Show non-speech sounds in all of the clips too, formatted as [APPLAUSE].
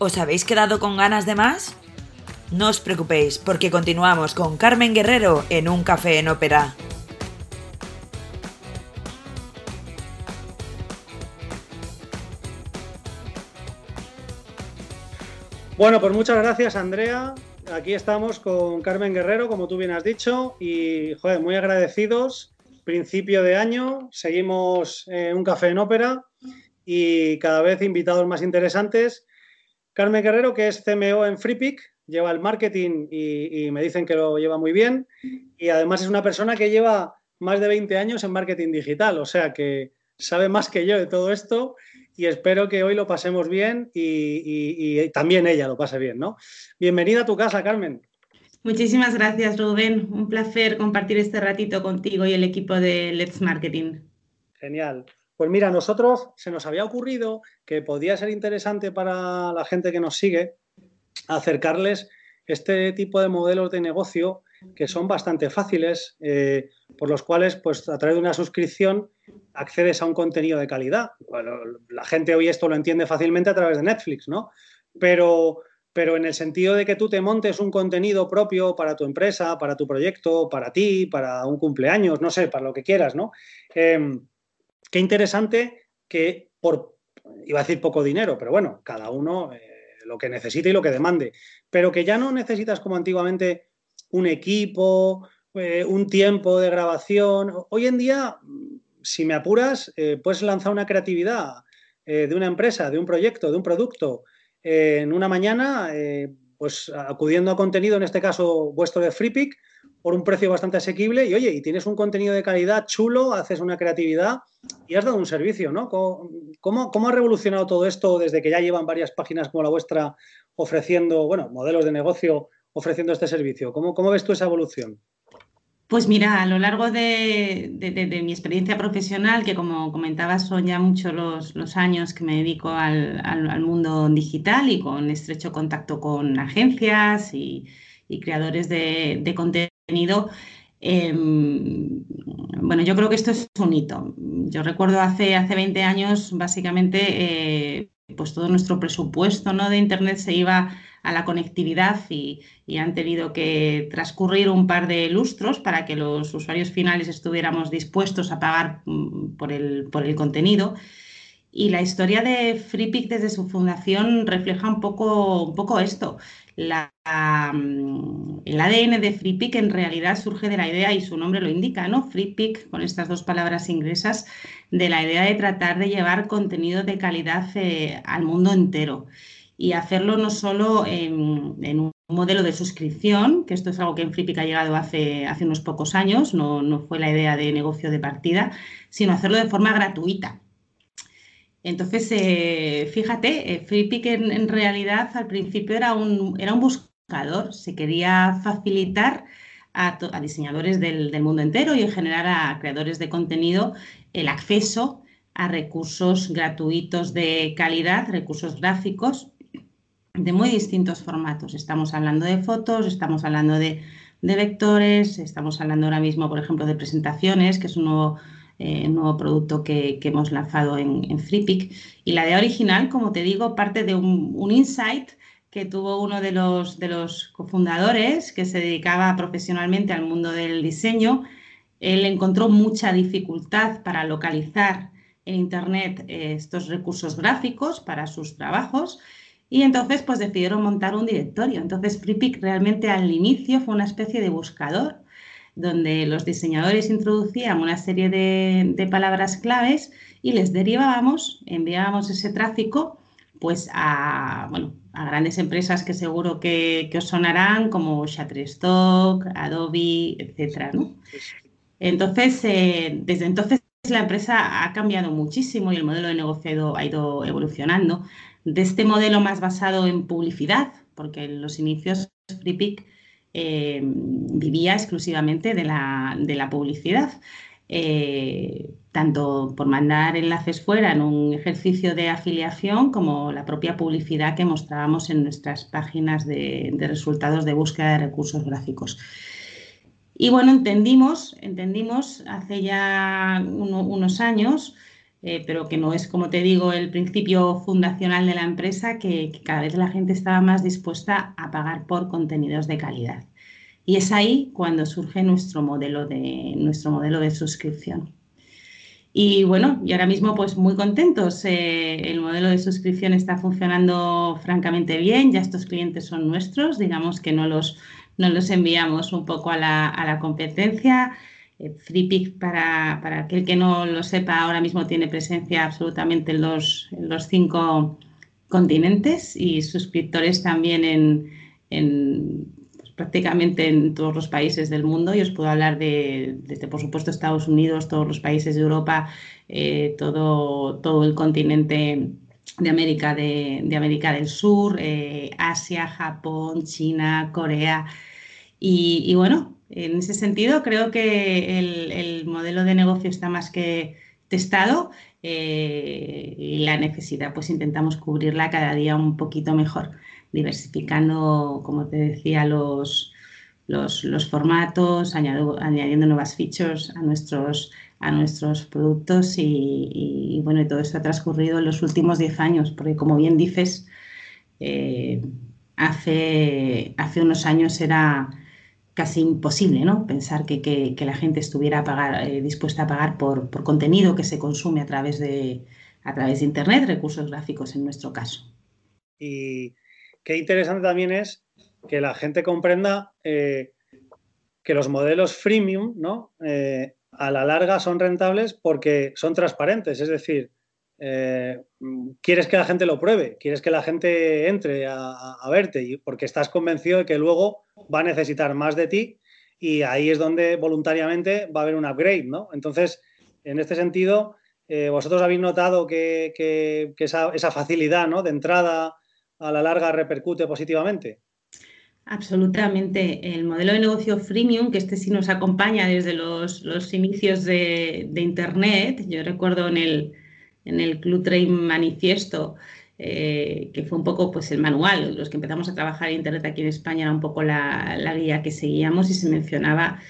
¿Os habéis quedado con ganas de más? No os preocupéis, porque continuamos con Carmen Guerrero en Un Café en Ópera. Bueno, pues muchas gracias, Andrea. Aquí estamos con Carmen Guerrero, como tú bien has dicho, y joder, muy agradecidos. Principio de año, seguimos en un café en ópera y cada vez invitados más interesantes. Carmen Guerrero, que es CMO en FreePick, lleva el marketing y, me dicen que lo lleva muy bien. Y además es una persona que lleva más de 20 años en marketing digital, o sea que sabe más que yo de todo esto y espero que hoy lo pasemos bien y, también ella lo pase bien, ¿no? Bienvenida a tu casa, Carmen. Muchísimas gracias, Rubén. Un placer compartir este ratito contigo y el equipo de Let's Marketing. Genial. Pues mira, nosotros se nos había ocurrido que podía ser interesante para la gente que nos sigue acercarles este tipo de modelos de negocio que son bastante fáciles, eh, por los cuales, pues a través de una suscripción, accedes a un contenido de calidad. la gente hoy esto lo entiende fácilmente a través de Netflix, ¿no? Pero, pero en el sentido de que tú te montes un contenido propio para tu empresa, para tu proyecto, para ti, para un cumpleaños, no sé, para lo que quieras, ¿no? Em, qué interesante que por, iba a decir poco dinero, pero bueno, cada uno eh, lo que necesite y lo que demande, pero que ya no necesitas como antiguamente un equipo, eh, un tiempo de grabación. Hoy en día, si me apuras, eh, puedes lanzar una creatividad de una empresa, de un proyecto, de un producto en una mañana, pues acudiendo a contenido, en este caso vuestro de FreePick, por un precio bastante asequible y oye, y tienes un contenido de calidad chulo, haces una creatividad y has dado un servicio, ¿no? ¿Cómo, cómo ha revolucionado todo esto desde que ya llevan varias páginas como la vuestra ofreciendo, bueno, modelos de negocio ofreciendo este servicio. ¿Cómo, cómo ves tú esa evolución? Pues mira, a lo largo de, mi experiencia profesional, que como comentabas son ya muchos los, años que me dedico al, mundo digital y con estrecho contacto con agencias y, creadores de, contenido, em, bueno, yo creo que esto es un hito. Yo recuerdo hace, hace 20 años, básicamente, eh, pues todo nuestro presupuesto ¿no? de Internet se iba a la conectividad y, han tenido que transcurrir un par de lustros para que los usuarios finales estuviéramos dispuestos a pagar mm, por el, por el contenido. Y la historia de FreePic desde su fundación refleja un poco, un poco esto. La, mm, el ADN de FreePic en realidad surge de la idea, y su nombre lo indica, ¿no? FreePic, con estas dos palabras inglesas, de la idea de tratar de llevar contenido de calidad eh, al mundo entero y hacerlo no solo en, un modelo de suscripción, que esto es algo que en Flippic ha llegado hace unos pocos años, no, fue la idea de negocio de partida, sino hacerlo de forma gratuita. Entonces, eh, fíjate, eh, en, realidad al principio era un, buscador, se quería facilitar a, diseñadores del, mundo entero y en general a creadores de contenido el acceso a recursos gratuitos de calidad, recursos gráficos de muy distintos formatos. Estamos hablando de fotos, estamos hablando de, vectores, estamos hablando ahora mismo, por ejemplo, de presentaciones, que es un nuevo, eh, nuevo producto que, hemos lanzado en, en FreePic. Y la idea original, como te digo, parte de un, insight que tuvo uno de los, cofundadores que se dedicaba profesionalmente al mundo del diseño. Él encontró mucha dificultad para localizar en Internet eh, estos recursos gráficos para sus trabajos y entonces pues decidieron montar un directorio. Entonces FreePic realmente al inicio fue una especie de buscador donde los diseñadores introducían una serie de, palabras claves y les derivábamos, enviábamos ese tráfico pues a, bueno, a grandes empresas que seguro que, os sonarán como Shutterstock, Adobe, etcétera, Entonces, eh, desde entonces la empresa ha cambiado muchísimo y el modelo de negocio ha ido evolucionando. De este modelo más basado en publicidad, porque en los inicios FreePic eh, vivía exclusivamente de la, publicidad. Eh, tanto por mandar enlaces fuera en un ejercicio de afiliación como la propia publicidad que mostrábamos en nuestras páginas de, resultados de búsqueda de recursos gráficos. Y bueno, entendimos, entendimos hace ya unos años eh, pero que no es, como te digo, el principio fundacional de la empresa, que, cada vez la gente estaba más dispuesta a pagar por contenidos de calidad. Y es ahí cuando surge nuestro modelo de, nuestro modelo de suscripción. Y bueno, y ahora mismo pues muy contentos. Eh, el modelo de suscripción está funcionando francamente bien, ya estos clientes son nuestros, digamos que no los, no los enviamos un poco a la, a la competencia. Eh, FreePick, para, para, aquel que no lo sepa, ahora mismo tiene presencia absolutamente en los, en los cinco continentes y suscriptores también en, prácticamente en todos los países del mundo. Y os puedo hablar de, desde, por supuesto, Estados Unidos, todos los países de Europa, eh, todo, todo el continente de América, de, América del Sur, eh, Asia, Japón, China, Corea. Y, y bueno, en ese sentido, creo que el, modelo de negocio está más que testado eh, y la necesidad, pues intentamos cubrirla cada día un poquito mejor, diversificando, como te decía, los, los, formatos, añadiendo nuevas features a nuestros, a nuestros productos y, bueno, todo eso ha transcurrido en los últimos 10 años, porque como bien dices, eh, hace, hace unos años era casi imposible ¿no? pensar que, la gente estuviera eh, dispuesta a pagar por, contenido que se consume a través, de, a través de Internet, recursos gráficos en nuestro caso. Qué interesante también es que la gente comprenda eh, que los modelos freemium. Eh, a la larga son rentables porque son transparentes, es decir, quieres que la gente lo pruebe, quieres que la gente entre a, verte porque estás convencido de que luego va a necesitar más de ti y ahí es donde voluntariamente va a haber un upgrade, ¿no? Entonces, en este sentido, eh, vosotros habéis notado que, esa, facilidad ¿no? de entrada a la larga repercute positivamente. Absolutamente. El modelo de negocio freemium, que este sí nos acompaña desde los, inicios de, Internet, yo recuerdo en el, en el Club Train Manifiesto, eh, que fue un poco pues, el manual. Los que empezamos a trabajar en Internet aquí en España era un poco la, guía que seguíamos y se mencionaba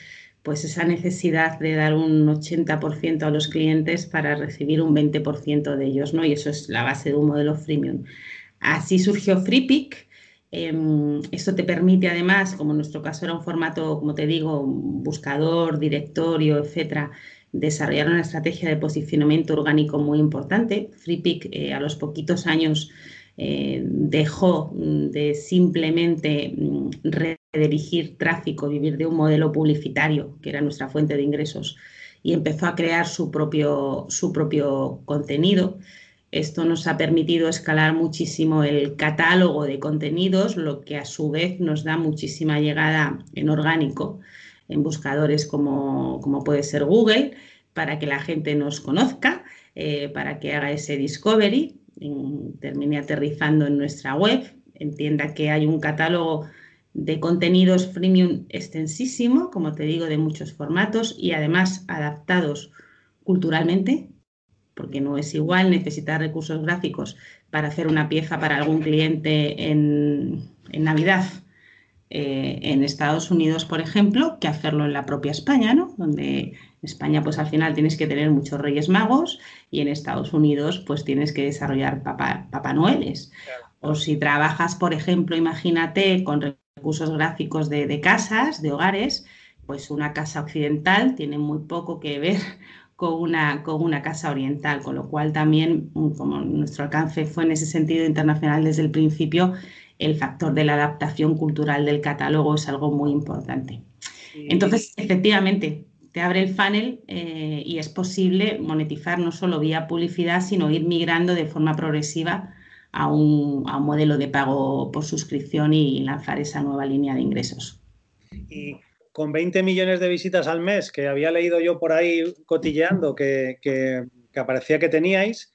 pues esa necesidad de dar un 80% a los clientes para recibir un 20% de ellos, ¿no? Y eso es la base de un modelo freemium. Así surgió FreePick. Em, esto te permite además, como en nuestro caso era un formato, como te digo, buscador, directorio, etcétera, desarrollaron una estrategia de posicionamiento orgánico muy importante. FreePick eh, a los poquitos años eh, dejó de simplemente mm, redirigir tráfico, vivir de un modelo publicitario, que era nuestra fuente de ingresos, y empezó a crear su propio, su propio contenido. Esto nos ha permitido escalar muchísimo el catálogo de contenidos, lo que a su vez nos da muchísima llegada en orgánico en buscadores como, puede ser Google, para que la gente nos conozca, eh, para que haga ese discovery, termine aterrizando en nuestra web, entienda que hay un catálogo de contenidos freemium extensísimo, como te digo, de muchos formatos y además adaptados culturalmente, porque no es igual necesitar recursos gráficos para hacer una pieza para algún cliente en, en Navidad eh, en Estados Unidos, por ejemplo, que hacerlo en la propia España, ¿no? Donde en España, pues al final tienes que tener muchos Reyes Magos y en Estados Unidos, pues tienes que desarrollar Papá, Papá Noeles. O si trabajas, por ejemplo, imagínate con recursos gráficos de, casas, de hogares, pues una casa occidental tiene muy poco que ver con una, con una casa oriental, con lo cual también, como nuestro alcance fue en ese sentido internacional desde el principio, el factor de la adaptación cultural del catálogo es algo muy importante. Entonces, efectivamente, te abre el funnel eh, y es posible monetizar no solo vía publicidad, sino ir migrando de forma progresiva a un, modelo de pago por suscripción y lanzar esa nueva línea de ingresos. Y con 20 millones de visitas al mes, que había leído yo por ahí cotilleando que, que, que aparecía que teníais,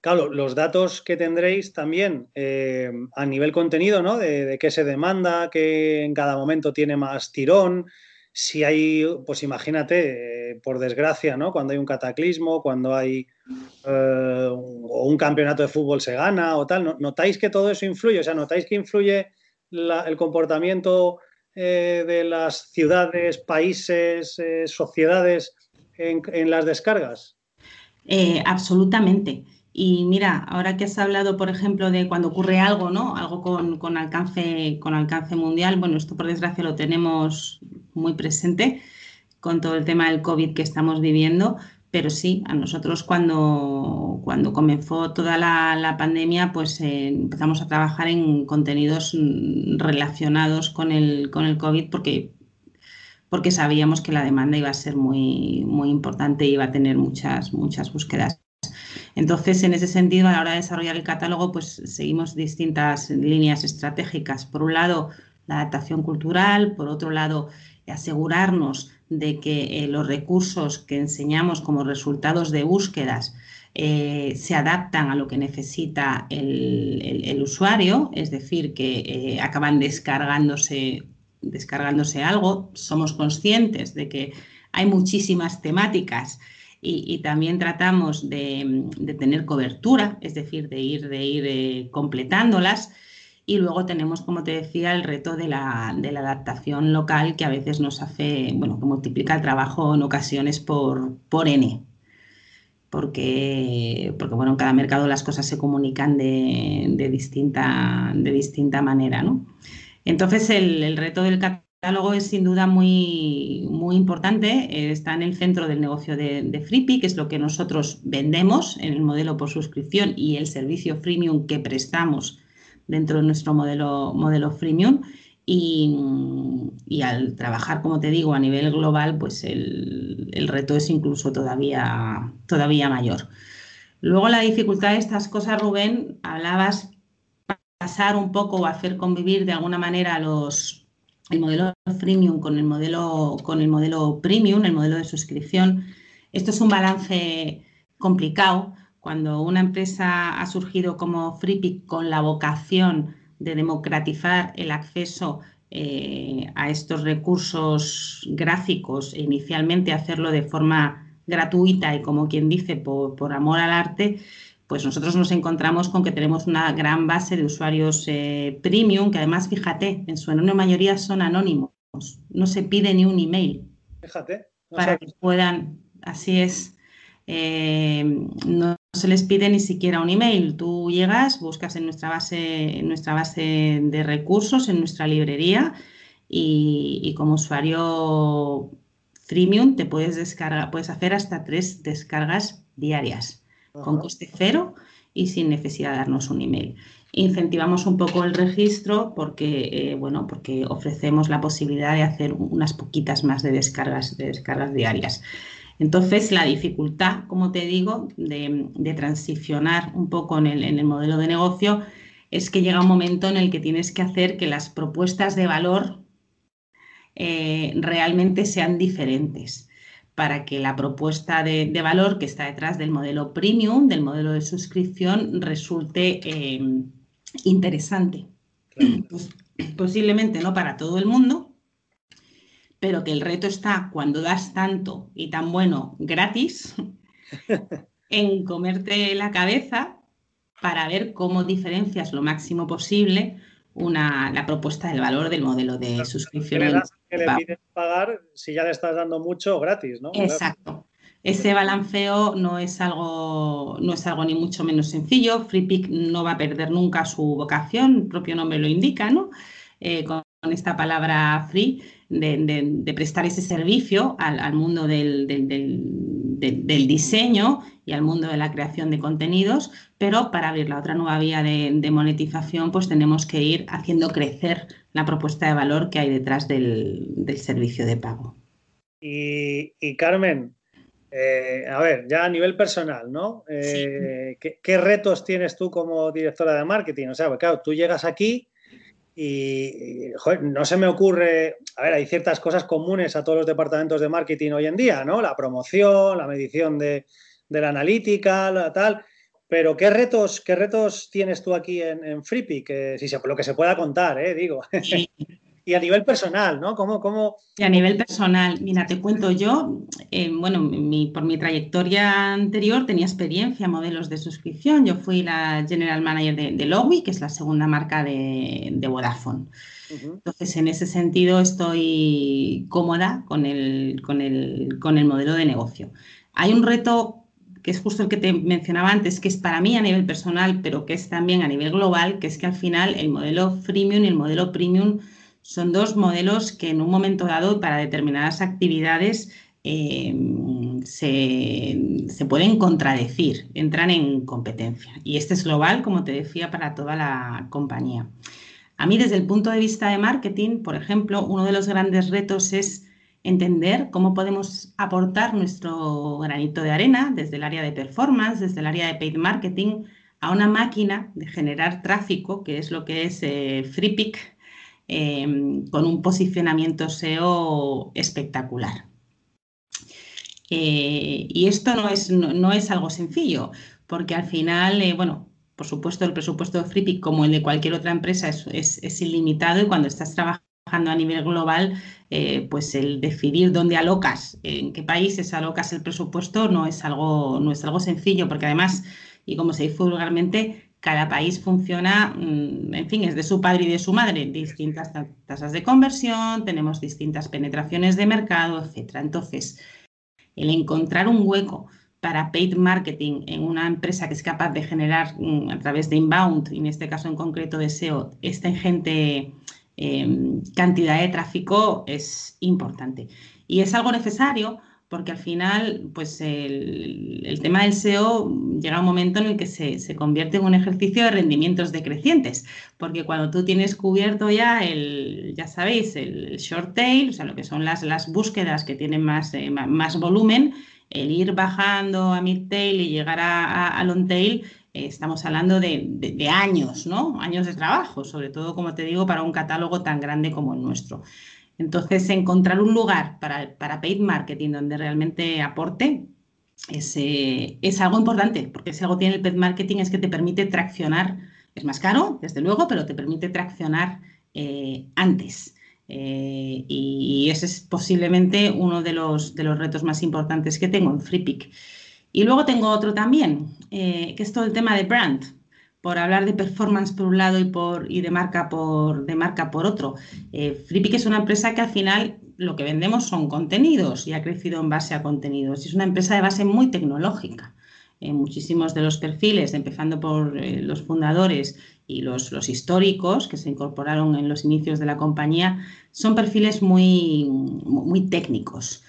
Claro, los datos que tendréis también eh, a nivel contenido, ¿no? De, qué se demanda, qué en cada momento tiene más tirón. Si hay, pues imagínate, eh, por desgracia, ¿no? Cuando hay un cataclismo, cuando hay eh, un campeonato de fútbol se gana o tal, ¿notáis que todo eso influye? O sea, ¿notáis que influye el comportamiento de las ciudades, países, sociedades en las descargas? Eh, absolutamente. Y mira, ahora que has hablado, por ejemplo, de cuando ocurre algo, ¿no? Algo con, alcance, con alcance mundial, bueno, esto por desgracia lo tenemos muy presente con todo el tema del COVID que estamos viviendo, pero sí, a nosotros cuando, cuando comenzó toda la, pandemia, pues eh, empezamos a trabajar en contenidos mm, relacionados con el, con el COVID porque, porque sabíamos que la demanda iba a ser muy, muy importante y iba a tener muchas, muchas búsquedas. Entonces, en ese sentido, a la hora de desarrollar el catálogo, pues seguimos distintas líneas estratégicas. Por un lado, la adaptación cultural, por otro lado, asegurarnos de que eh, los recursos que enseñamos como resultados de búsquedas eh, se adaptan a lo que necesita el, usuario, es decir, que eh, acaban descargándose, descargándose algo. Somos conscientes de que hay muchísimas temáticas y, también tratamos de, tener cobertura, es decir, de ir, de ir completándolas. Y luego tenemos, como te decía, el reto de la, adaptación local que a veces nos hace, bueno, que multiplica el trabajo en ocasiones por, por N. Porque, porque, bueno, en cada mercado las cosas se comunican de, distinta, de distinta manera, ¿no? Entonces, el, el reto del catálogo es sin duda muy, muy importante, eh, está en el centro del negocio de, de que es lo que nosotros vendemos en el modelo por suscripción y el servicio freemium que prestamos dentro de nuestro modelo, modelo freemium. Y, al trabajar, como te digo, a nivel global, pues el, el, reto es incluso todavía, todavía mayor. Luego la dificultad de estas cosas, Rubén, hablabas pasar un poco o hacer convivir de alguna manera los, el modelo freemium con el modelo, con el modelo premium, el modelo de suscripción. Esto es un balance complicado. Cuando una empresa ha surgido como FreePick con la vocación de democratizar el acceso eh, a estos recursos gráficos e inicialmente hacerlo de forma gratuita y como quien dice por, por amor al arte, pues nosotros nos encontramos con que tenemos una gran base de usuarios eh, premium, que además, fíjate, en su enorme mayoría son anónimos, no se pide ni un email. Fíjate. para que puedan, así es, eh, no se les pide ni siquiera un email. Tú llegas, buscas en nuestra base, en nuestra base de recursos, en nuestra librería, y, y como usuario freemium te puedes descargar, puedes hacer hasta tres descargas diarias con coste cero y sin necesidad de darnos un email. Incentivamos un poco el registro porque, eh, bueno, porque ofrecemos la posibilidad de hacer unas poquitas más de descargas, de descargas diarias. Entonces, la dificultad, como te digo, de, transicionar un poco en el, modelo de negocio es que llega un momento en el que tienes que hacer que las propuestas de valor eh, realmente sean diferentes para que la propuesta de, valor que está detrás del modelo premium, del modelo de suscripción, resulte eh, interesante. Pues, posiblemente no para todo el mundo, pero que el reto está cuando das tanto y tan bueno gratis [LAUGHS] en comerte la cabeza para ver cómo diferencias lo máximo posible una, la propuesta del valor del modelo de suscripción. Que le piden pagar si ya le estás dando mucho gratis, ¿no? Exacto. Ese balanceo no es algo, no es algo ni mucho menos sencillo. FreePick no va a perder nunca su vocación, el propio nombre lo indica, ¿no? Eh, con, esta palabra free, de, prestar ese servicio al, mundo del, del, diseño y al mundo de la creación de contenidos, pero para abrir la otra nueva vía de, monetización, pues tenemos que ir haciendo crecer la propuesta de valor que hay detrás del, servicio de pago. Y, Carmen, eh, a ver, ya a nivel personal, ¿no? Eh, ¿qué, retos tienes tú como directora de marketing? O sea, pues claro, tú llegas aquí y, no se me ocurre, a ver, hay ciertas cosas comunes a todos los departamentos de marketing hoy en día, ¿no? La promoción, la medición de, la analítica, la tal. Pero ¿qué retos, qué retos tienes tú aquí en, en Que si se, lo que se pueda contar, ¿eh? digo. Y a nivel personal, ¿no? ¿Cómo, cómo... Y a nivel personal, mira, te cuento yo, eh, bueno, por mi trayectoria anterior tenía experiencia en modelos de suscripción. Yo fui la General Manager de, de Lowy, que es la segunda marca de, de Vodafone. Entonces, en ese sentido, estoy cómoda con el, con, el, con el modelo de negocio. Hay un reto que es justo el que te mencionaba antes, que es para mí a nivel personal, pero que es también a nivel global, que es que al final el modelo freemium y el modelo premium son dos modelos que en un momento dado para determinadas actividades em, se, se, pueden contradecir, entran en competencia. Y este es global, como te decía, para toda la compañía. A mí, desde el punto de vista de marketing, por ejemplo, uno de los grandes retos es entender cómo podemos aportar nuestro granito de arena desde el área de performance, desde el área de paid marketing, a una máquina de generar tráfico, que es lo que es eh, FreePick, em, con un posicionamiento SEO espectacular. Eh, y esto no es, no, es, algo sencillo, porque al final, eh, bueno, por supuesto, el presupuesto de FreePick, como el de cualquier otra empresa, es, es ilimitado y cuando estás trabajando a nivel global, eh, pues el decidir dónde alocas, en qué países alocas el presupuesto no es algo, no es algo sencillo, porque además, y como se dice vulgarmente, cada país funciona, mm, en fin, es de su padre y de su madre, distintas tasas de conversión, tenemos distintas penetraciones de mercado, etcétera. Entonces, el encontrar un hueco para paid marketing en una empresa que es capaz de generar mm, a través de inbound, y en este caso en concreto de SEO, esta ingente Em, cantidad de tráfico es importante. Y es algo necesario porque al final, pues el, tema del SEO llega un momento en el que se, convierte en un ejercicio de rendimientos decrecientes, porque cuando tú tienes cubierto ya el, ya sabéis, el short tail, o sea, lo que son las, las búsquedas que tienen más, eh, más volumen, el ir bajando a mid tail y llegar a, long tail eh, estamos hablando de, años, ¿no? Años de trabajo, sobre todo, como te digo, para un catálogo tan grande como el nuestro. Entonces, encontrar un lugar para, para paid marketing donde realmente aporte es, eh, es, algo importante, porque si algo tiene el paid marketing es que te permite traccionar, es más caro, desde luego, pero te permite traccionar eh, antes. y ese es posiblemente uno de los, de los retos más importantes que tengo en FreePick. Y luego tengo otro también, eh, que es todo el tema de brand, por hablar de performance por un lado y, por, y de, marca por, de marca por otro. Eh, es una empresa que al final lo que vendemos son contenidos y ha crecido en base a contenidos. Es una empresa de base muy tecnológica. Eh, muchísimos de los perfiles, empezando por eh, los fundadores y los, los, históricos que se incorporaron en los inicios de la compañía, son perfiles muy, muy técnicos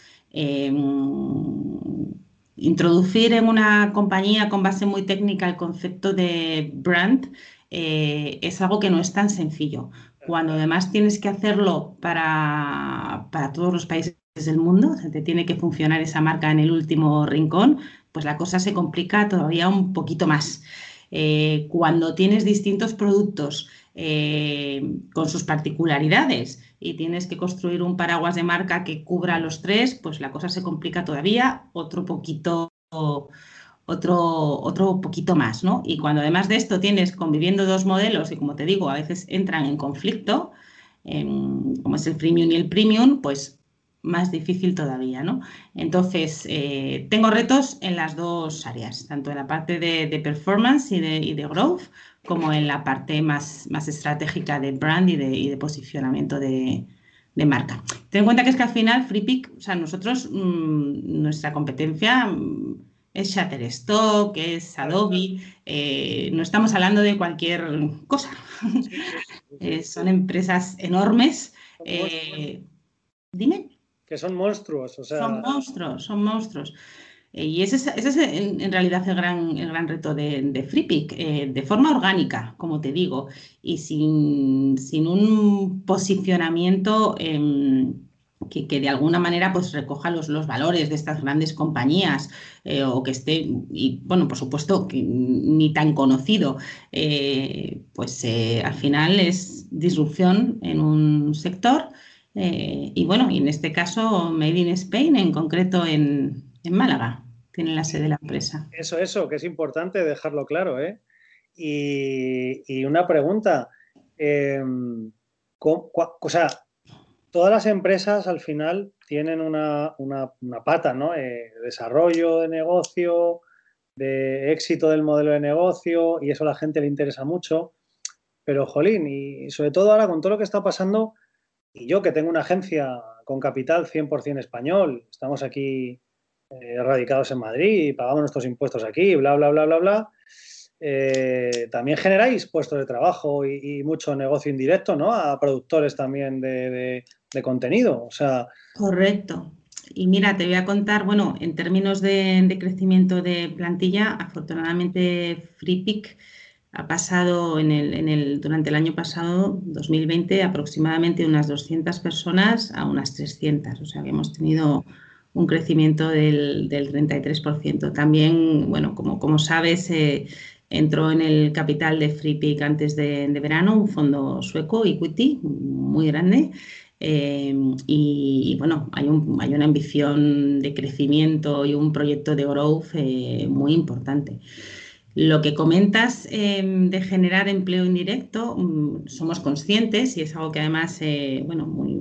introducir en una compañía con base muy técnica el concepto de brand eh, es algo que no es tan sencillo. Cuando además tienes que hacerlo para, todos los países del mundo, te tiene que funcionar esa marca en el último rincón, pues la cosa se complica todavía un poquito más. Eh, cuando tienes distintos productos eh, con sus particularidades y tienes que construir un paraguas de marca que cubra los tres, pues la cosa se complica todavía otro poquito, otro, otro poquito más, ¿no? Y cuando además de esto tienes conviviendo dos modelos y como te digo, a veces entran en conflicto, como es el freemium y el premium, pues más difícil todavía, ¿no? Entonces, eh, tengo retos en las dos áreas, tanto en la parte de, performance y de, y de, growth, como en la parte más, más estratégica de brand y de, posicionamiento de, marca. Ten en cuenta que es que al final FreePick, o sea, nosotros, mm, nuestra competencia mm, es Shutterstock, es Adobe, eh, no estamos hablando de cualquier cosa. [LAUGHS] Eh, son empresas enormes. dime que son monstruos. O sea... Son monstruos, son monstruos. Eh, y ese es, en, realidad el gran, el gran reto de, de FreePick, eh, de forma orgánica, como te digo, y sin, sin un posicionamiento em, que, que, de alguna manera pues, recoja los, los valores de estas grandes compañías eh, o que esté, y bueno, por supuesto, que ni tan conocido, pues al final es disrupción en un sector eh, y bueno, y en este caso, Made in Spain, en concreto en, Málaga, tiene la sede de la empresa. Eso, eso, que es importante dejarlo claro. ¿eh? Y, una pregunta, em, o sea, todas las empresas al final tienen una, pata, ¿no? Eh, desarrollo de negocio, de éxito del modelo de negocio, y eso a la gente le interesa mucho. Pero, jolín, y sobre todo ahora con todo lo que está pasando, y yo que tengo una agencia con capital 100% español, estamos aquí eh, radicados en Madrid pagamos nuestros impuestos aquí, bla, bla, bla, bla, bla. Eh, también generáis puestos de trabajo y, mucho negocio indirecto, ¿no? A productores también de, contenido. O sea. Correcto. Y mira, te voy a contar, bueno, en términos de, crecimiento de plantilla, afortunadamente FreePick ha pasado en el, durante el año pasado, 2020, aproximadamente unas 200 personas a unas 300. O sea que hemos tenido un crecimiento del, 33%. También, bueno, como, como sabes, eh, entró en el capital de FreePick antes de, verano un fondo sueco, Equity, muy grande. Eh, y, bueno, hay, un, hay, una ambición de crecimiento y un proyecto de growth eh, muy importante. Lo que comentas em, de generar empleo indirecto, mm, somos conscientes y es algo que además, bueno, muy,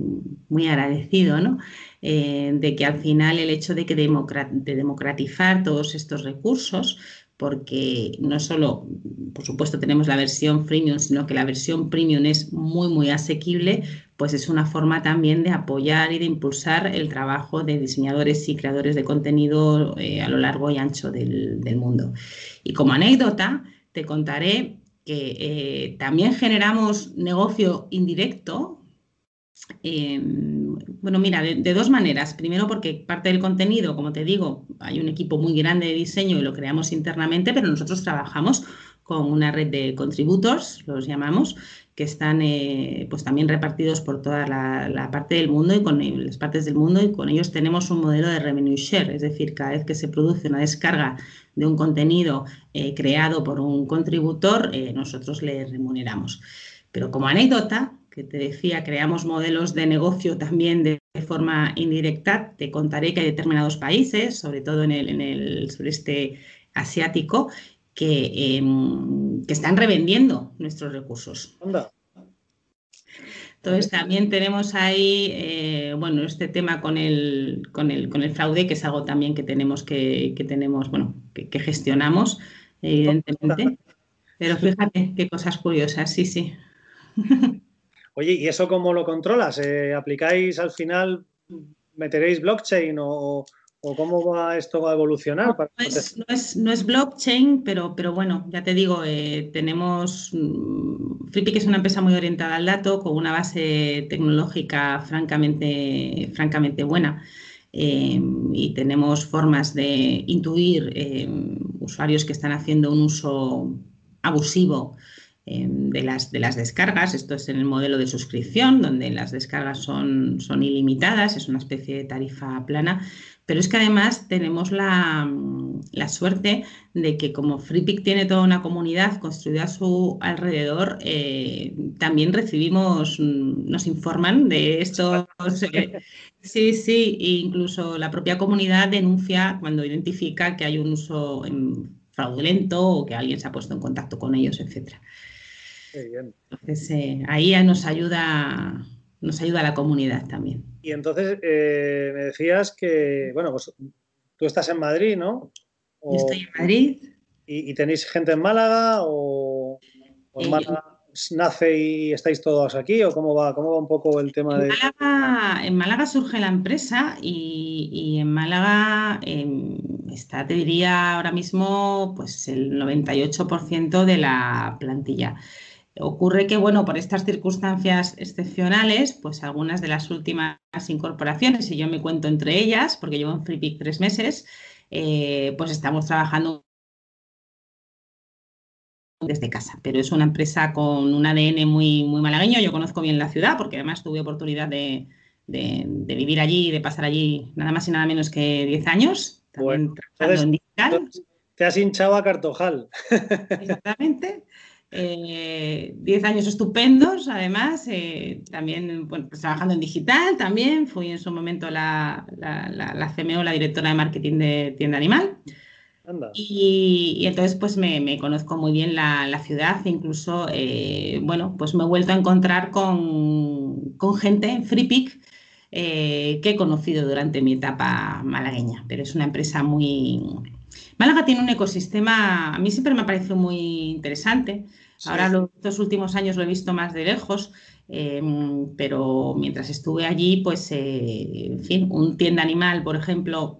muy agradecido, ¿no? Eh, de que al final el hecho de que de democratizar todos estos recursos, porque no solo, por supuesto, tenemos la versión freemium, sino que la versión premium es muy, muy asequible, pues es una forma también de apoyar y de impulsar el trabajo de diseñadores y creadores de contenido eh, a lo largo y ancho del, mundo. Y como anécdota, te contaré que eh, también generamos negocio indirecto Em, bueno, mira, de, dos maneras. Primero porque parte del contenido, como te digo, hay un equipo muy grande de diseño y lo creamos internamente, pero nosotros trabajamos con una red de contributors, los llamamos, que están eh, pues también repartidos por toda la, parte del mundo y con las partes del mundo y con ellos tenemos un modelo de revenue share, es decir, cada vez que se produce una descarga de un contenido eh, creado por un contributor, eh, nosotros le remuneramos. Pero como anécdota, que te decía, creamos modelos de negocio también de forma indirecta. Te contaré que hay determinados países, sobre todo en el, en el sureste asiático, que, em, que están revendiendo nuestros recursos. Entonces también tenemos ahí, eh, bueno, este tema con el, con el, con el fraude, que es algo también que tenemos que, que tenemos, bueno, que, que gestionamos, evidentemente. Pero fíjate qué cosas curiosas, sí, sí. [LAUGHS] Oye, ¿y eso cómo lo controlas? Eh, ¿Aplicáis al final, meteréis blockchain o, cómo va esto a evolucionar? No, es, blockchain, pero, pero bueno, ya te digo, eh, tenemos, mm, Flippy es una empresa muy orientada al dato, con una base tecnológica francamente, francamente buena. Eh, y tenemos formas de intuir usuarios que están haciendo un uso abusivo Em, de, las, de las descargas. Esto es en el modelo de suscripción, donde las descargas son, son ilimitadas, es una especie de tarifa plana. Pero es que además tenemos la, suerte de que como FreePick tiene toda una comunidad construida a su alrededor, eh, también recibimos, nos informan de esto. sí, sí, e incluso la propia comunidad denuncia cuando identifica que hay un uso em, fraudulento o que alguien se ha puesto en contacto con ellos, etcétera. Entonces, ahí nos ayuda, nos ayuda la comunidad también. Y entonces eh, me decías que, bueno, pues tú estás en Madrid, ¿no? Yo estoy en Madrid. ¿Y, tenéis gente en Málaga o, en eh, Málaga nace y estáis todos aquí o cómo va, cómo va un poco el tema de... en Málaga surge la empresa y, en Málaga em, está, te diría ahora mismo, pues el 98% de la plantilla. Ocurre que, bueno, por estas circunstancias excepcionales, pues algunas de las últimas incorporaciones, y yo me cuento entre ellas, porque llevo en FreePick tres meses, eh, pues estamos trabajando desde casa, pero es una empresa con un ADN muy, muy malagueño. Yo conozco bien la ciudad porque además tuve oportunidad de, vivir allí, de pasar allí nada más y nada menos que 10 años, también trabajando en digital. Te has hinchado a Cartojal. Exactamente. Eh, diez años estupendos, además, eh, también pues trabajando en digital, también. Fui en su momento la, la, CMO, la directora de marketing de Tienda Animal. Y, entonces pues me, conozco muy bien la, ciudad, incluso, eh, bueno, pues me he vuelto a encontrar con, con gente en FreePick que he conocido durante mi etapa malagueña, pero es una empresa muy... Málaga tiene un ecosistema, a mí siempre me ha parecido muy interesante, Ahora los dos últimos años lo he visto más de lejos, em, pero mientras estuve allí, pues, eh, en fin, un tienda animal, por ejemplo,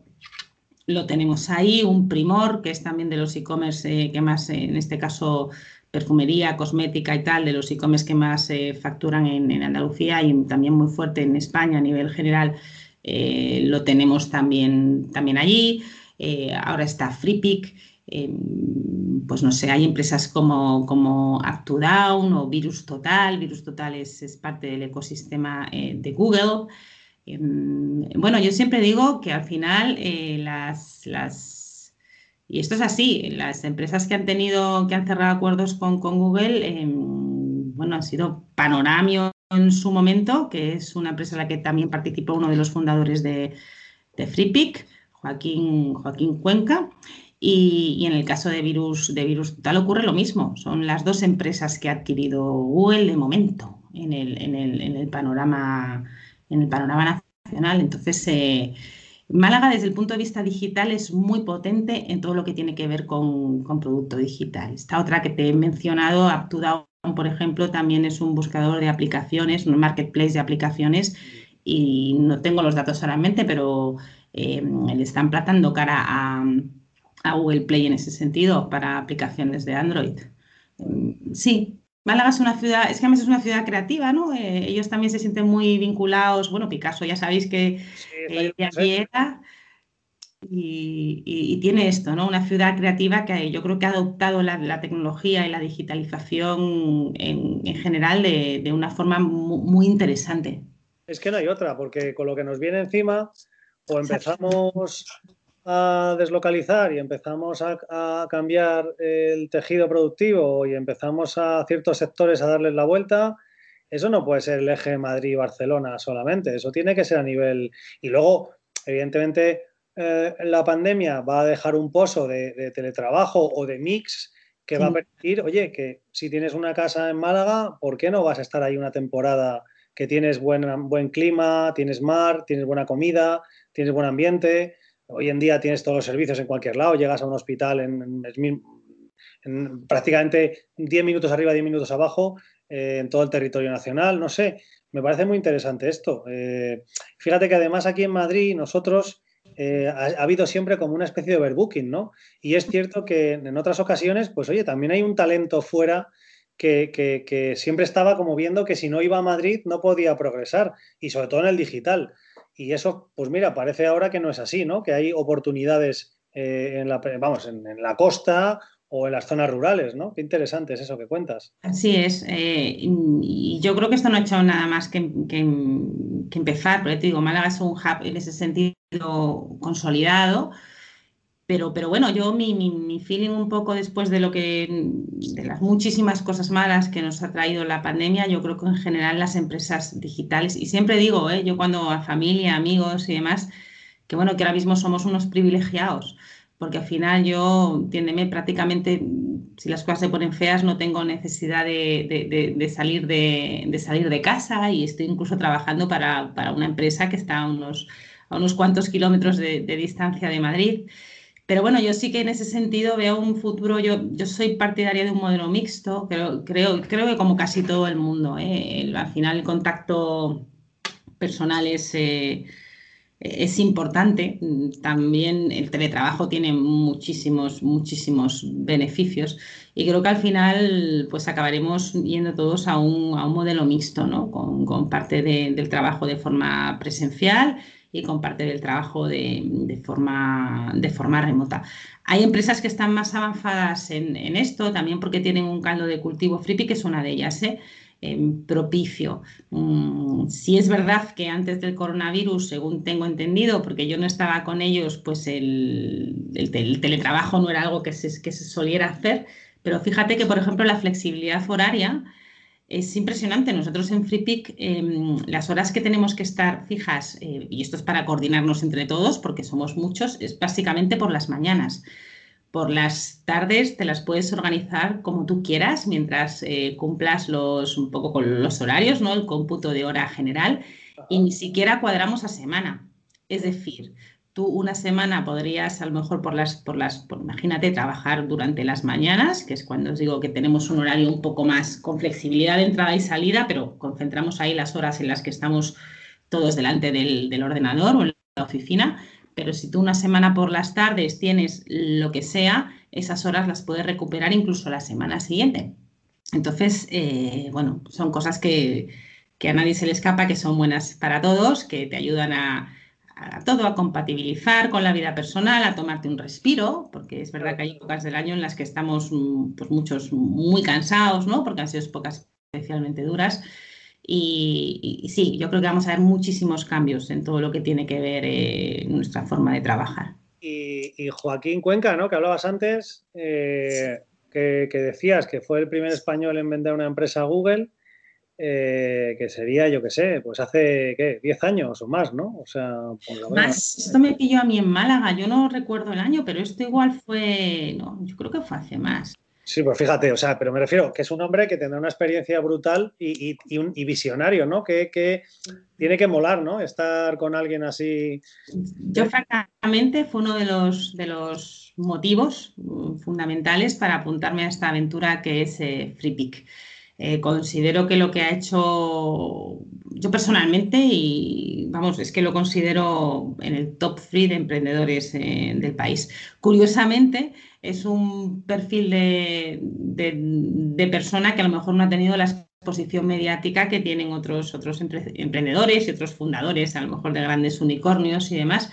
lo tenemos ahí, un primor, que es también de los e-commerce eh, que más, eh, en este caso, perfumería, cosmética y tal, de los e-commerce que más facturan en, Andalucía y también muy fuerte en España a nivel general, lo tenemos también, también allí. Ahora está FreePick. pues no sé, hay empresas como, como Actudown o Virus Total. Virus Total es, parte del ecosistema de Google. Em, bueno, yo siempre digo que al final eh, las, las, y esto es así, las empresas que han tenido, que han cerrado acuerdos con, Google, em, bueno, han sido Panoramio en su momento, que es una empresa en la que también participó uno de los fundadores de, de FreePick, Joaquín, Joaquín Cuenca. Y, en el caso de Virus, de Virus Total ocurre lo mismo. Son las dos empresas que ha adquirido Google de momento en el, en el, en el panorama en el panorama nacional. Entonces, eh, Málaga desde el punto de vista digital es muy potente en todo lo que tiene que ver con, producto digital. Esta otra que te he mencionado, AptoDown, por ejemplo, también es un buscador de aplicaciones, un marketplace de aplicaciones y no tengo los datos ahora en mente, pero eh, le están plantando cara a, a Google Play en ese sentido para aplicaciones de Android. Mm, sí, Málaga es una ciudad, es que además es una ciudad creativa, ¿no? Eh, ellos también se sienten muy vinculados, bueno, Picasso ya sabéis que de aquí era, y, tiene esto, ¿no? Una ciudad creativa que yo creo que ha adoptado la, tecnología y la digitalización en, general de, una forma muy, interesante. Es que no hay otra, porque con lo que nos viene encima, o empezamos a deslocalizar y empezamos a, cambiar el tejido productivo y empezamos a ciertos sectores a darles la vuelta, eso no puede ser el eje Madrid-Barcelona solamente, eso tiene que ser a nivel... Y luego, evidentemente, eh, la pandemia va a dejar un pozo de, teletrabajo o de mix que va a permitir, oye, que si tienes una casa en Málaga, ¿por qué no vas a estar ahí una temporada que tienes buen, buen clima, tienes mar, tienes buena comida, tienes buen ambiente? Hoy en día tienes todos los servicios en cualquier lado, llegas a un hospital en, prácticamente 10 minutos arriba, 10 minutos abajo, eh, en todo el territorio nacional, no sé, me parece muy interesante esto. Eh, fíjate que además aquí en Madrid nosotros eh, ha, habido siempre como una especie de overbooking, ¿no? Y es cierto que en otras ocasiones, pues oye, también hay un talento fuera que, siempre estaba como viendo que si no iba a Madrid no podía progresar, y sobre todo en el digital. Y eso, pues mira, parece ahora que no es así, ¿no? Que hay oportunidades eh, en, la, vamos, en, la costa o en las zonas rurales, ¿no? Qué interesante es eso que cuentas. Así es. Eh, y yo creo que esto no ha hecho nada más que, que, empezar, porque te digo, Málaga es un hub en ese sentido consolidado. Pero, pero bueno, yo mi, mi, feeling un poco después de lo que, de las muchísimas cosas malas que nos ha traído la pandemia, yo creo que en general las empresas digitales, y siempre digo, ¿eh? yo cuando a familia, amigos y demás, que bueno, que ahora mismo somos unos privilegiados, porque al final yo, entiéndeme, prácticamente, si las cosas se ponen feas, no tengo necesidad de, de, salir, de, salir de casa y estoy incluso trabajando para, para una empresa que está a unos, a unos cuantos kilómetros de, distancia de Madrid. Pero bueno, yo sí que en ese sentido veo un futuro, yo, yo soy partidaria de un modelo mixto, creo, creo, creo que como casi todo el mundo, ¿eh? al final el contacto personal es, eh, es importante. También el teletrabajo tiene muchísimos, muchísimos beneficios y creo que al final pues acabaremos yendo todos a un, a un modelo mixto, ¿no? con, con parte del trabajo de forma presencial y con parte del trabajo de, forma, de forma remota. Hay empresas que están más avanzadas en, esto, también porque tienen un caldo de cultivo Fripi, que es una de ellas, ¿eh? propicio. Mm, si es verdad que antes del coronavirus, según tengo entendido, porque yo no estaba con ellos, pues el, teletrabajo no era algo que se, que se soliera hacer, pero fíjate que, por ejemplo, la flexibilidad horaria es impresionante. Nosotros en FreePick, em, las horas que tenemos que estar fijas, eh, y esto es para coordinarnos entre todos, porque somos muchos, es básicamente por las mañanas. Por las tardes te las puedes organizar como tú quieras, mientras eh, cumplas los, un poco con los horarios, ¿no? El cómputo de hora general, y ni siquiera cuadramos a semana. Es decir, tú una semana podrías a lo mejor por las, por las, imagínate, trabajar durante las mañanas, que es cuando os digo que tenemos un horario un poco más con flexibilidad de entrada y salida, pero concentramos ahí las horas en las que estamos todos delante del, ordenador o en la oficina, pero si tú una semana por las tardes tienes lo que sea, esas horas las puedes recuperar incluso la semana siguiente. Entonces, eh, bueno, son cosas que, a nadie se le escapa, que son buenas para todos, que te ayudan a, todo, a compatibilizar con la vida personal, a tomarte un respiro, porque es verdad que hay épocas del año en las que estamos mm, pues muchos muy cansados, ¿no? Porque han sido épocas especialmente duras. Y, sí, yo creo que vamos a ver muchísimos cambios en todo lo que tiene que ver eh, nuestra forma de trabajar. Y, Joaquín Cuenca, ¿no? Que hablabas antes, eh, que, decías que fue el primer español en vender una empresa a Google, eh, que sería, yo qué sé, pues hace, ¿qué? 10 años o más, ¿no? O sea, más. Esto me pilló a mí en Málaga, yo no recuerdo el año, pero esto igual fue, no, yo creo que fue hace más. Sí, pues fíjate, o sea, pero me refiero que es un hombre que tendrá una experiencia brutal y, un, visionario, ¿no? Que, tiene que molar, ¿no? Estar con alguien así. Yo, francamente, fue uno de los, de los motivos mm, fundamentales para apuntarme a esta aventura que es eh, FreePick. Eh, considero que lo que ha hecho yo personalmente, y vamos, es que lo considero en el top 3 de emprendedores eh, del país. Curiosamente, es un perfil de, persona que a lo mejor no ha tenido la exposición mediática que tienen otros, otros emprendedores y otros fundadores, a lo mejor de grandes unicornios y demás,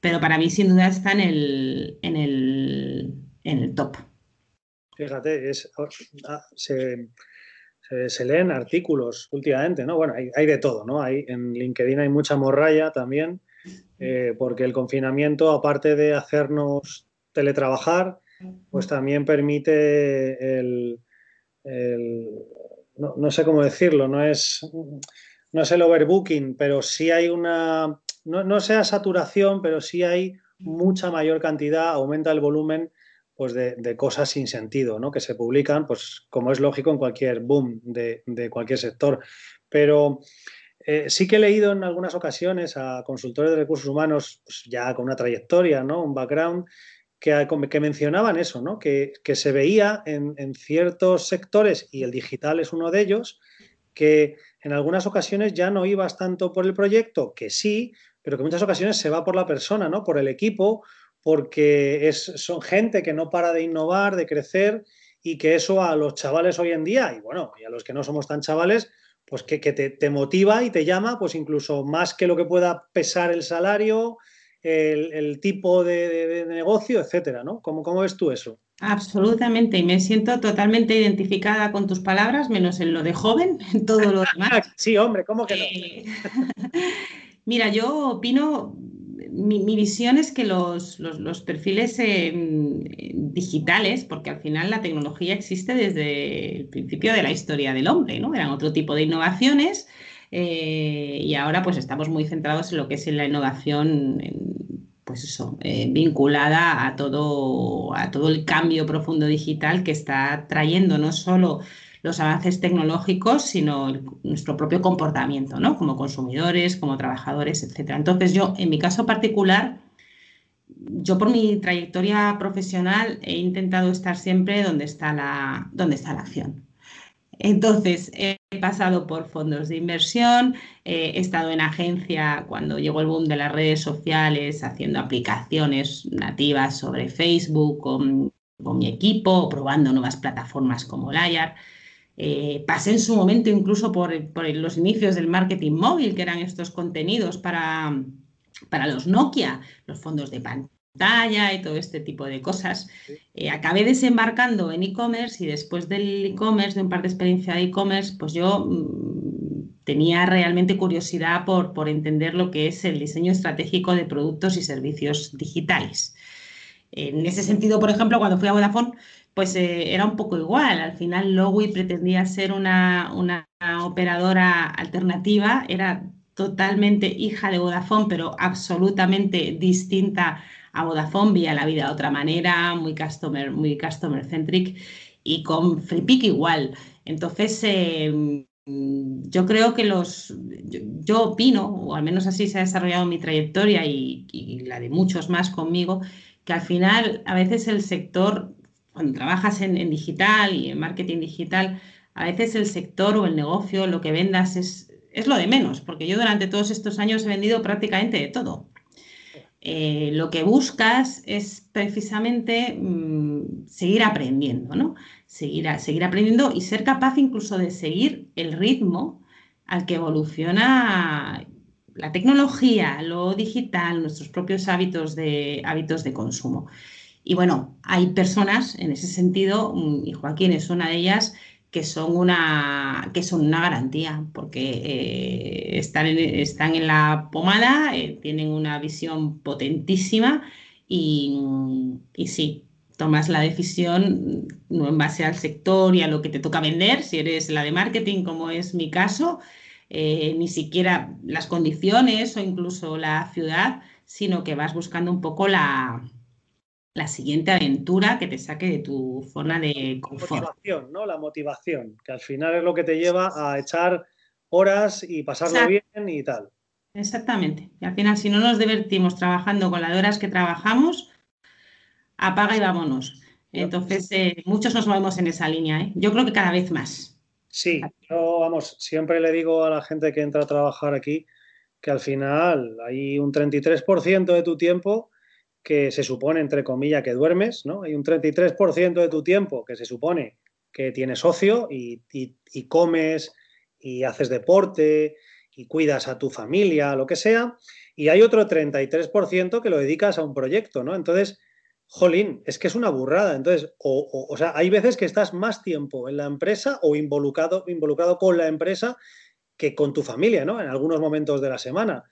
pero para mí sin duda está en el, en el, en el top. Fíjate, es, ah, se, leen artículos últimamente, ¿no? Bueno, hay, de todo, ¿no? Hay, en LinkedIn hay mucha morralla también, eh, porque el confinamiento, aparte de hacernos teletrabajar, pues también permite el, no, sé cómo decirlo, no es, no es el overbooking, pero sí hay una, no, sea saturación, pero sí hay mucha mayor cantidad, aumenta el volumen pues de, cosas sin sentido, ¿no? Que se publican, pues como es lógico en cualquier boom de, cualquier sector. Pero eh, sí que he leído en algunas ocasiones a consultores de recursos humanos, pues ya con una trayectoria, ¿no? Un background, que, mencionaban eso, ¿no? que, se veía en, ciertos sectores, y el digital es uno de ellos, que en algunas ocasiones ya no ibas tanto por el proyecto, que sí, pero que en muchas ocasiones se va por la persona, ¿no? por el equipo, porque es, son gente que no para de innovar, de crecer, y que eso a los chavales hoy en día, y bueno, y a los que no somos tan chavales, pues que, te, te, motiva y te llama, pues incluso más que lo que pueda pesar el salario, el, tipo de, negocio, etcétera, ¿no? ¿Cómo, ¿Cómo ves tú eso? Absolutamente, y me siento totalmente identificada con tus palabras, menos en lo de joven, [LAUGHS] en todo lo demás. [LAUGHS] sí, hombre, ¿cómo que no? Eh, [LAUGHS] mira, yo opino, mi, visión es que los, perfiles eh, digitales, porque al final la tecnología existe desde el principio de la historia del hombre, ¿no? Eran otro tipo de innovaciones eh, y ahora pues estamos muy centrados en lo que es la innovación, pues eso, eh, vinculada a todo, a todo el cambio profundo digital que está trayendo no solo los avances tecnológicos, sino nuestro propio comportamiento, ¿no? Como consumidores, como trabajadores, etc. Entonces yo, en mi caso particular, yo por mi trayectoria profesional he intentado estar siempre donde está la, donde está la acción. Entonces, he pasado por fondos de inversión, eh, he estado en agencia cuando llegó el boom de las redes sociales, haciendo aplicaciones nativas sobre Facebook con, mi equipo, probando nuevas plataformas como Layar. Eh, pasé en su momento incluso por, los inicios del marketing móvil, que eran estos contenidos para, para los Nokia, los fondos de pantalla y todo este tipo de cosas. Eh, acabé desembarcando en e-commerce y después del e-commerce, de un par de experiencia de e-commerce, pues yo mm, tenía realmente curiosidad por, por entender lo que es el diseño estratégico de productos y servicios digitales. En ese sentido, por ejemplo, cuando fui a Vodafone, pues eh, era un poco igual. Al final, Lowy pretendía ser una, una operadora alternativa, era totalmente hija de Vodafone, pero absolutamente distinta a Vodafone vía la vida de otra manera, muy customer, muy customer centric y con FreePick igual. Entonces, em, yo creo que los, yo, opino, o al menos así se ha desarrollado mi trayectoria y, la de muchos más conmigo, que al final a veces el sector, cuando trabajas en, digital y en marketing digital, a veces el sector o el negocio, lo que vendas es, es lo de menos, porque yo durante todos estos años he vendido prácticamente de todo. eh, lo que buscas es precisamente mm, seguir aprendiendo, ¿no? Seguir, seguir aprendiendo y ser capaz incluso de seguir el ritmo al que evoluciona la tecnología, lo digital, nuestros propios hábitos de, hábitos de consumo. Y bueno, hay personas en ese sentido, mm, y Joaquín es una de ellas, que son una, que son una garantía, porque eh, están, en, están en la pomada, eh, tienen una visión potentísima y, y, sí, tomas la decisión no en base al sector y a lo que te toca vender, si eres la de marketing, como es mi caso, eh, ni siquiera las condiciones o incluso la ciudad, sino que vas buscando un poco la, la siguiente aventura que te saque de tu zona de confort. La motivación, ¿no? La motivación, que al final es lo que te lleva a echar horas y pasarlo bien y tal. Exactamente. Y al final, si no nos divertimos trabajando con las horas que trabajamos, apaga y vámonos. Entonces, eh, muchos nos movemos en esa línea. ¿eh? Yo creo que cada vez más. Sí, yo, vamos, siempre le digo a la gente que entra a trabajar aquí que al final hay un 33% de tu tiempo que se supone, entre comillas, que duermes, ¿no? Hay un 33% de tu tiempo que se supone que tienes ocio y, comes y haces deporte y cuidas a tu familia, lo que sea, y hay otro 33% que lo dedicas a un proyecto, ¿no? Entonces, jolín, es que es una burrada. Entonces, o, o, sea, hay veces que estás más tiempo en la empresa o involucrado, involucrado con la empresa que con tu familia, ¿no? En algunos momentos de la semana.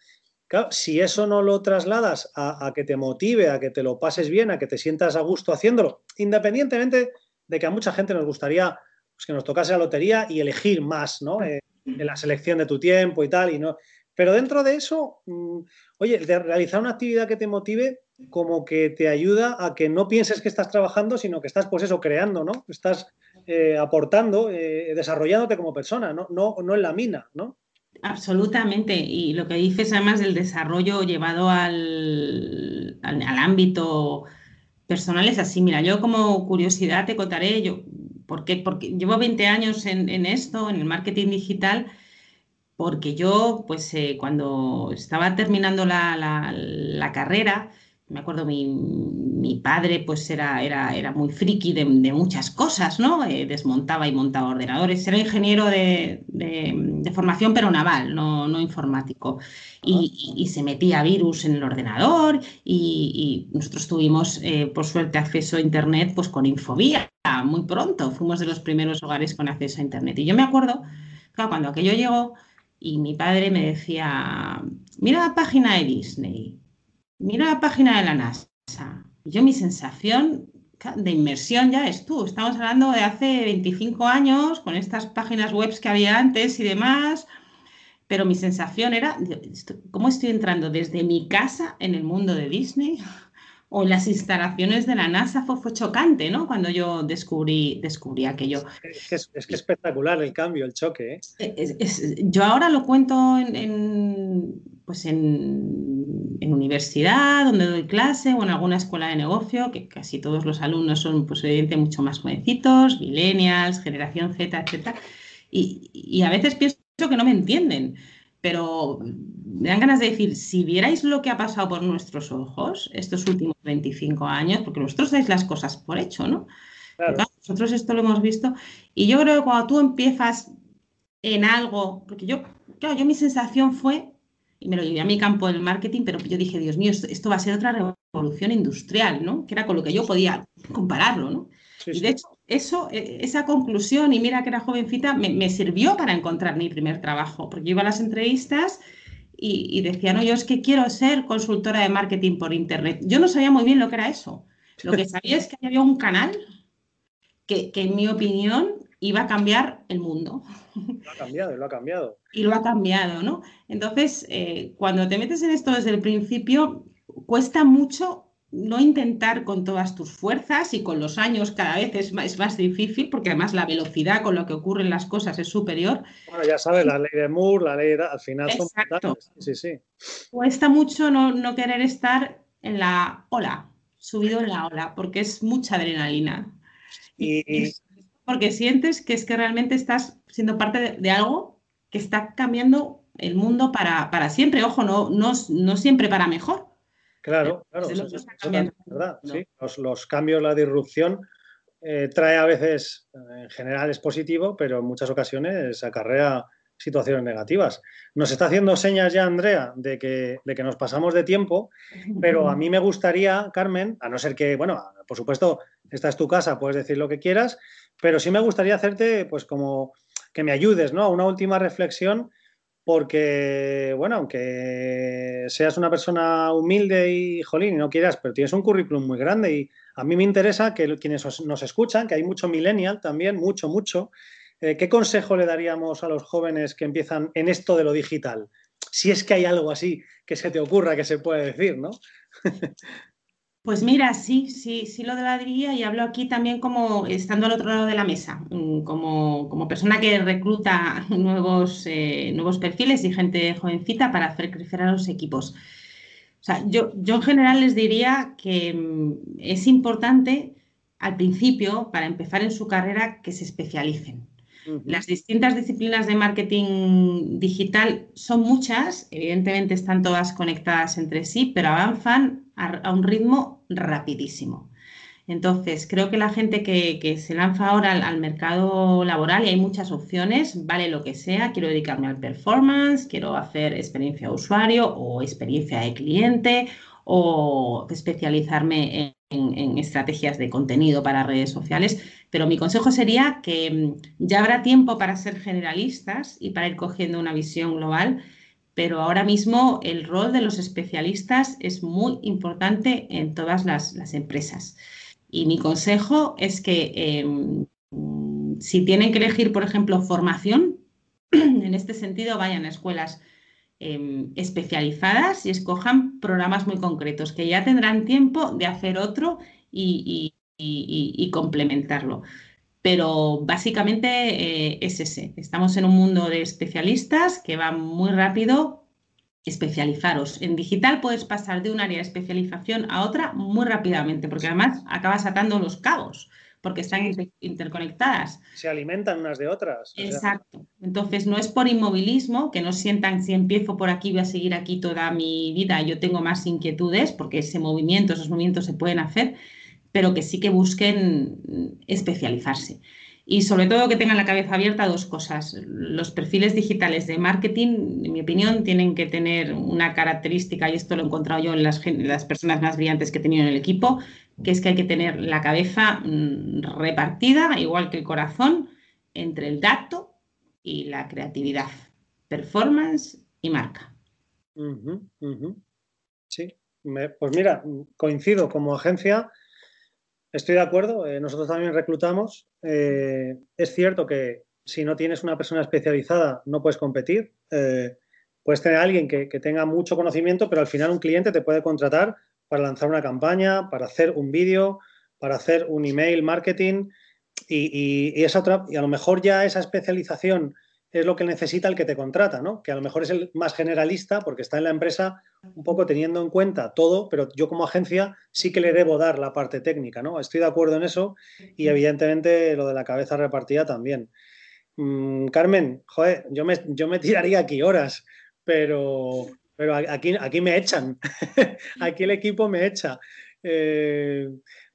Claro, si eso no lo trasladas a, que te motive, a que te lo pases bien, a que te sientas a gusto haciéndolo, independientemente de que a mucha gente nos gustaría pues, que nos tocase la lotería y elegir más, ¿no? Eh, en la selección de tu tiempo y tal, y no. Pero dentro de eso, mm, oye, de realizar una actividad que te motive, como que te ayuda a que no pienses que estás trabajando, sino que estás, pues eso, creando, ¿no? Estás eh, aportando, eh, desarrollándote como persona, ¿no? No, no en la mina, ¿no? Absolutamente. Y lo que dices además del desarrollo llevado al, al, ámbito personal es así. Mira, yo como curiosidad te contaré, yo, porque, porque llevo 20 años en, en esto, en el marketing digital, porque yo, pues eh, cuando estaba terminando la, la, la carrera, me acuerdo, mi, mi, padre pues era, era, era muy friki de, de muchas cosas, ¿no? Eh, desmontaba y montaba ordenadores. Era ingeniero de, de, formación, pero naval, no, no informático. Y, y, se metía virus en el ordenador y, y nosotros tuvimos, eh, por suerte, acceso a Internet pues con Infobía muy pronto. Fuimos de los primeros hogares con acceso a Internet. Y yo me acuerdo, claro, cuando aquello llegó y mi padre me decía, mira la página de Disney mira la página de la NASA. Yo mi sensación de inmersión ya es tú. Estamos hablando de hace 25 años, con estas páginas web que había antes y demás, pero mi sensación era, ¿cómo estoy entrando desde mi casa en el mundo de Disney? [LAUGHS] o en las instalaciones de la NASA fue, chocante, ¿no? Cuando yo descubrí, descubrí aquello. Es que es, espectacular el cambio, el choque. ¿eh? yo ahora lo cuento en, pues en, universidad, donde doy clase, o en alguna escuela de negocio, que casi todos los alumnos son, pues evidentemente, mucho más jovencitos, millennials, generación Z, etc. Y, y a veces pienso que no me entienden pero me dan ganas de decir, si vierais lo que ha pasado por nuestros ojos estos últimos 25 años, porque vosotros dais las cosas por hecho, ¿no? nosotros esto lo hemos visto, y yo creo que cuando tú empiezas en algo, porque yo, claro, yo mi sensación fue, y me lo llevé a mi campo del marketing, pero yo dije, Dios mío, esto, va a ser otra revolución industrial, ¿no? Que era con lo que yo podía compararlo, ¿no? y de hecho, eso, e, esa conclusión, y mira que era jovencita, me, sirvió para encontrar mi primer trabajo, porque yo iba a las entrevistas y, decía, no, yo es que quiero ser consultora de marketing por Internet. Yo no sabía muy bien lo que era eso. Lo que [LAUGHS] sabía es que había un canal que, en mi opinión, iba a cambiar el mundo. Lo ha cambiado, lo ha cambiado. Y lo ha cambiado, ¿no? Entonces, eh, cuando te metes en esto desde el principio, cuesta mucho no intentar con todas tus fuerzas y con los años cada vez es más, más, difícil porque además la velocidad con lo que ocurren las cosas es superior. Bueno, ya sabes, la ley de Moore, la ley de... al final son Sí, sí. Cuesta mucho no, no, querer estar en la ola, subido en la ola, porque es mucha adrenalina. Y... porque sientes que es que realmente estás siendo parte de, de algo que está cambiando el mundo para, para siempre. Ojo, no, no, no siempre para mejor Claro, claro, verdad. ¿sí? Los, cambios, la disrupción eh, trae a veces, en general es positivo, pero en muchas ocasiones acarrea situaciones negativas. Nos está haciendo señas ya, Andrea, de que, de que nos pasamos de tiempo, pero a mí me gustaría, Carmen, a no ser que, bueno, por supuesto, esta es tu casa, puedes decir lo que quieras, pero sí me gustaría hacerte, pues como que me ayudes, ¿no? A una última reflexión, porque, bueno, aunque seas una persona humilde y, jolín, y no quieras, pero tienes un currículum muy grande y a mí me interesa que quienes nos escuchan, que hay mucho millennial también, mucho, mucho, eh, ¿qué consejo le daríamos a los jóvenes que empiezan en esto de lo digital? Si es que hay algo así que se te ocurra que se puede decir, ¿no? [LAUGHS] Pues mira, sí, sí, sí lo daría y hablo aquí también como estando al otro lado de la mesa, mm, como, persona que recluta [LAUGHS] nuevos, eh, nuevos perfiles y gente jovencita para hacer crecer a los equipos. O sea, yo, yo en general les diría que mm, es importante al principio, para empezar en su carrera, que se especialicen. Las distintas disciplinas de marketing digital son muchas, evidentemente están todas conectadas entre sí, pero avanzan a, un ritmo rapidísimo. Entonces, creo que la gente que, se lanza ahora al, mercado laboral y hay muchas opciones, vale lo que sea, quiero dedicarme al performance, quiero hacer experiencia de usuario o experiencia de cliente o especializarme en estrategias de contenido para redes sociales, pero mi consejo sería que mm, ya habrá tiempo para ser generalistas y para ir cogiendo una visión global, pero ahora mismo el rol de los especialistas es muy importante en todas las, empresas. Y mi consejo es que em, si tienen que elegir, por ejemplo, formación, [CLEARS THROAT] en este sentido vayan a escuelas em, especializadas y escojan programas muy concretos, que ya tendrán tiempo de hacer otro y, y, complementarlo. Pero básicamente eh, es ese. Estamos en un mundo de especialistas que va muy rápido. Especializaros. En digital puedes pasar de un área de especialización a otra muy rápidamente, porque además acabas atando los cabos porque están interconectadas. Se alimentan unas de otras. Exacto. Entonces, no es por inmovilismo, que no sientan si empiezo por aquí, voy a seguir aquí toda mi vida, yo tengo más inquietudes, porque ese movimiento, esos movimientos se pueden hacer, pero que sí que busquen especializarse. Y sobre todo que tengan la cabeza abierta dos cosas. Los perfiles digitales de marketing, en mi opinión, tienen que tener una característica, y esto lo he encontrado yo en las, las personas más brillantes que he tenido en el equipo, que es que hay que tener la cabeza mm, repartida, igual que el corazón, entre el dato y la creatividad, performance y marca. Sí, pues mira, coincido como agencia Estoy de acuerdo, eh, nosotros también reclutamos. Eh, es cierto que si no tienes una persona especializada no puedes competir. Eh, puedes tener a alguien que, tenga mucho conocimiento, pero al final un cliente te puede contratar para lanzar una campaña, para hacer un vídeo, para hacer un email marketing y, y, esa otra, y a lo mejor ya esa especialización es lo que necesita el que te contrata, ¿no? Que a lo mejor es el más generalista porque está en la empresa un poco teniendo en cuenta todo, pero yo como agencia sí que le debo dar la parte técnica, ¿no? Estoy de acuerdo en eso y evidentemente lo de la cabeza repartida también. Mm, Carmen, joder, yo me, yo me tiraría aquí horas, pero, pero aquí, aquí me echan, [LAUGHS] aquí el equipo me echa. Eh,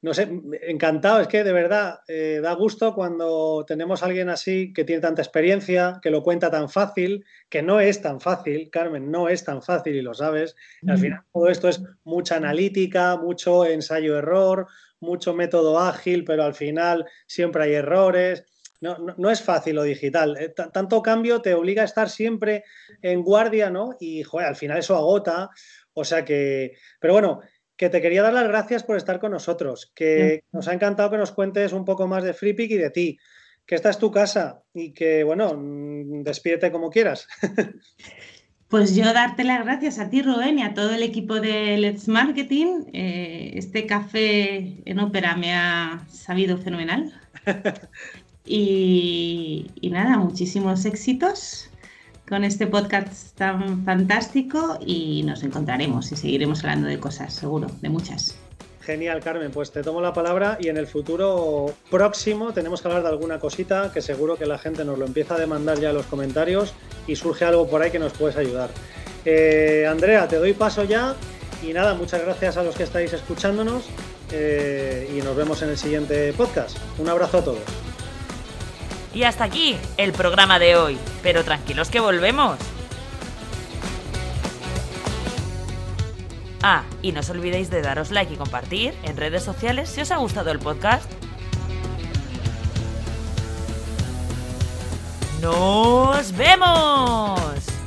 no sé, encantado, es que de verdad eh, da gusto cuando tenemos a alguien así que tiene tanta experiencia, que lo cuenta tan fácil, que no es tan fácil, Carmen, no es tan fácil y lo sabes. al final todo esto es mucha analítica, mucho ensayo-error, mucho método ágil, pero al final siempre hay errores. No, no, es fácil lo digital. Eh, tanto cambio te obliga a estar siempre en guardia, ¿no? Y, joder, al final eso agota. O sea que, pero bueno, que te quería dar las gracias por estar con nosotros, que nos ha encantado que nos cuentes un poco más de FreePick y de ti, que esta es tu casa y que, bueno, mm, despídete como quieras. [LAUGHS] Pues yo darte las gracias a ti, Rubén, y a todo el equipo de Let's Marketing. Eh, este café en ópera me ha sabido fenomenal. [LAUGHS] y nada, muchísimos éxitos con este podcast tan fantástico y nos encontraremos y seguiremos hablando de cosas, seguro, de muchas. Genial, Carmen. Pues te tomo la palabra y en el futuro próximo tenemos que hablar de alguna cosita que seguro que la gente nos lo empieza a demandar ya en los comentarios y surge algo por ahí que nos puedes ayudar. Eh, Andrea, te doy paso ya Y nada, muchas gracias a los que estáis escuchándonos eh, y nos vemos en el siguiente podcast. Un abrazo a todos. Y hasta aquí el programa de hoy, pero tranquilos que volvemos. Ah, y no os olvidéis de daros like y compartir en redes sociales si os ha gustado el podcast. ¡Nos vemos!